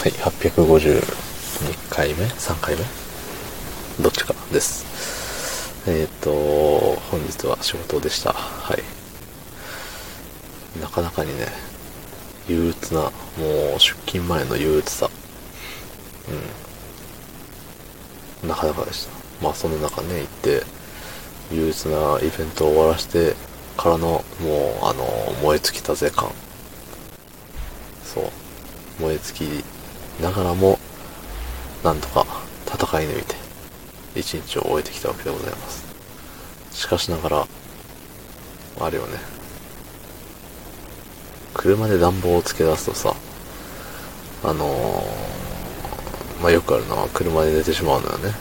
はい、852回目 ?3 回目？どっちかです。えっ、と、本日は仕事でした。はい。なかなかにね、憂鬱な、もう出勤前の憂鬱さ。うん。なかなかでした。まあその中ね、行って、憂鬱なイベントを終わらしてからの、もう、あの、燃え尽きたぜ感。そう。燃え尽きながらも、なんとか戦い抜いて、一日を終えてきたわけでございます。しかしながら、あれよね。車で暖房をつけ出すとさ、あのー、まあ、よくあるのは車で寝てしまうのよね。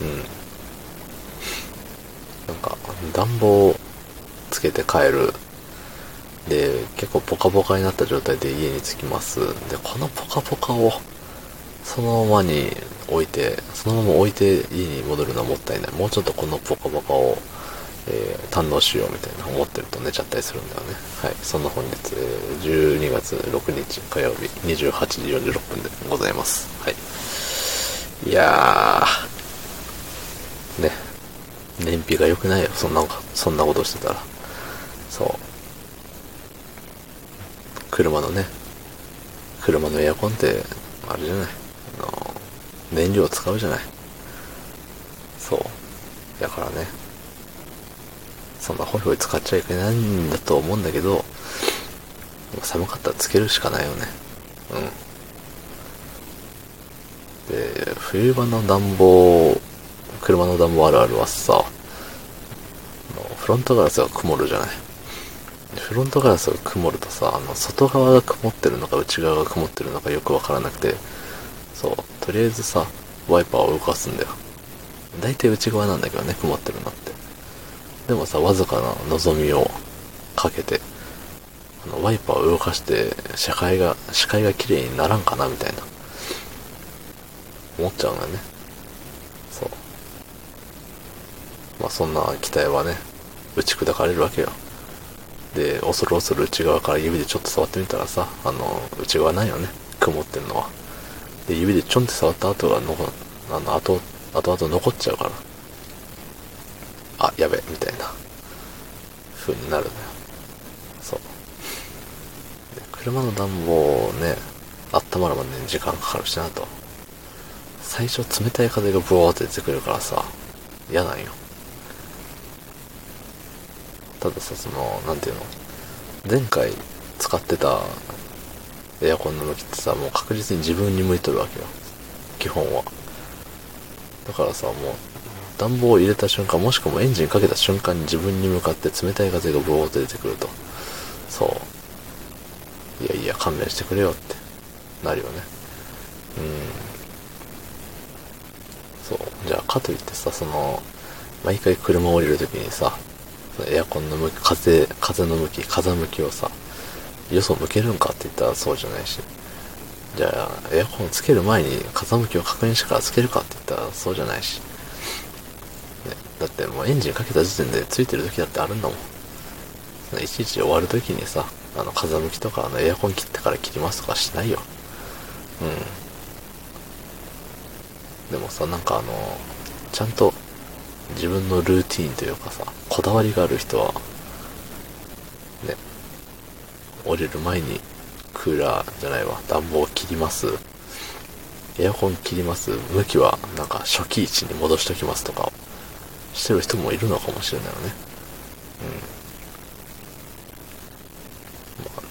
うん。なんか、暖房をつけて帰る。で、結構ポカポカになった状態で家に着きます。で、このポカポカを、そのままに置いて、そのまま置いて家に戻るのはもったいない。もうちょっとこのポカポカを、えー堪能しようみたいな思ってると寝ちゃったりするんだよね。はい。そんな本日、えー12月6日火曜日28時46分でございます。はい。いやー、ね。燃費が良くないよ。そんな、そんなことしてたら。そう。車のね、車のエアコンって、あれじゃない。燃料使うじゃない。そう。だからね、そんなホイホイ使っちゃいけないんだと思うんだけど、寒かったらつけるしかないよね。うん。で、冬場の暖房、車の暖房あるあるはさ、フロントガラスが曇るじゃない。フロントガラスが曇るとさ、あの、外側が曇ってるのか内側が曇ってるのかよくわからなくて、そう、とりあえずさ、ワイパーを動かすんだよ。大体内側なんだけどね、曇ってるのって。でもさ、わずかな望みをかけて、あの、ワイパーを動かして、視界が、視界が綺麗にならんかな、みたいな。思っちゃうんだよね。そう。まあ、そんな期待はね、打ち砕かれるわけよ。で、恐る恐る内側から指でちょっと触ってみたらさ、あの、内側ないよね。曇ってるのは。で、指でちょんって触った後が残、あの、後、後々残っちゃうから。あ、やべ、みたいな、風になるのよ。そう。車の暖房ね、温まるまでに時間かかるしなと。最初冷たい風がブワーって出てくるからさ、嫌なんよ。たださ、その、なんていうの？前回使ってたエアコンの向きってさ、もう確実に自分に向いとるわけよ。基本は。だからさ、もう、暖房を入れた瞬間、もしくはエンジンかけた瞬間に自分に向かって冷たい風がブーって出てくると。そう。いやいや、勘弁してくれよって、なるよね。うん。そう。じゃあ、かといってさ、その、毎回車降りるときにさ、エアコンの向き、風、風の向き、風向きをさ、よそ向けるんかって言ったらそうじゃないし。じゃあ、エアコンつける前に風向きを確認してからつけるかって言ったらそうじゃないし。ね、だってもうエンジンかけた時点でついてる時だってあるんだもん。いちいち終わる時にさ、あの風向きとかあのエアコン切ってから切りますとかしないよ。うん。でもさ、なんかあの、ちゃんと自分のルーティンというかさ、こだわりがある人は、ね、降りる前にクーラーじゃないわ、暖房を切ります。エアコン切ります。向きはなんか初期位置に戻しときますとか、してる人もいるのかもしれないよね。うん。まあね。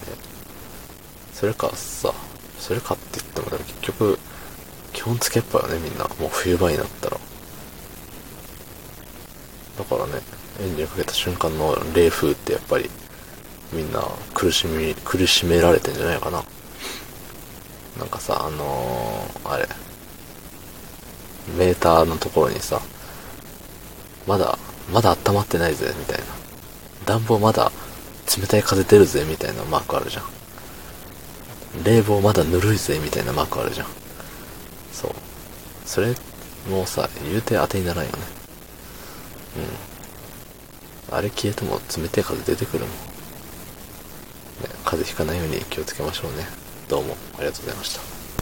それかさ、それかって言ってもでも結局、基本つけっぱよね、みんな。もう冬場になったら。だからね、エンジンかけた瞬間の冷風ってやっぱり、みんな苦しみ、苦しめられてんじゃないかな。なんかさ、あのー、あれ、メーターのところにさ、まだ、まだ温まってないぜ、みたいな。暖房まだ冷たい風出るぜ、みたいなマークあるじゃん。冷房まだぬるいぜ、みたいなマークあるじゃん。そう。それもうさ、言うて当てにならんよね。うん。あれ消えても冷たい風出てくるもん。風邪ひかないように気をつけましょうね。どうもありがとうございました。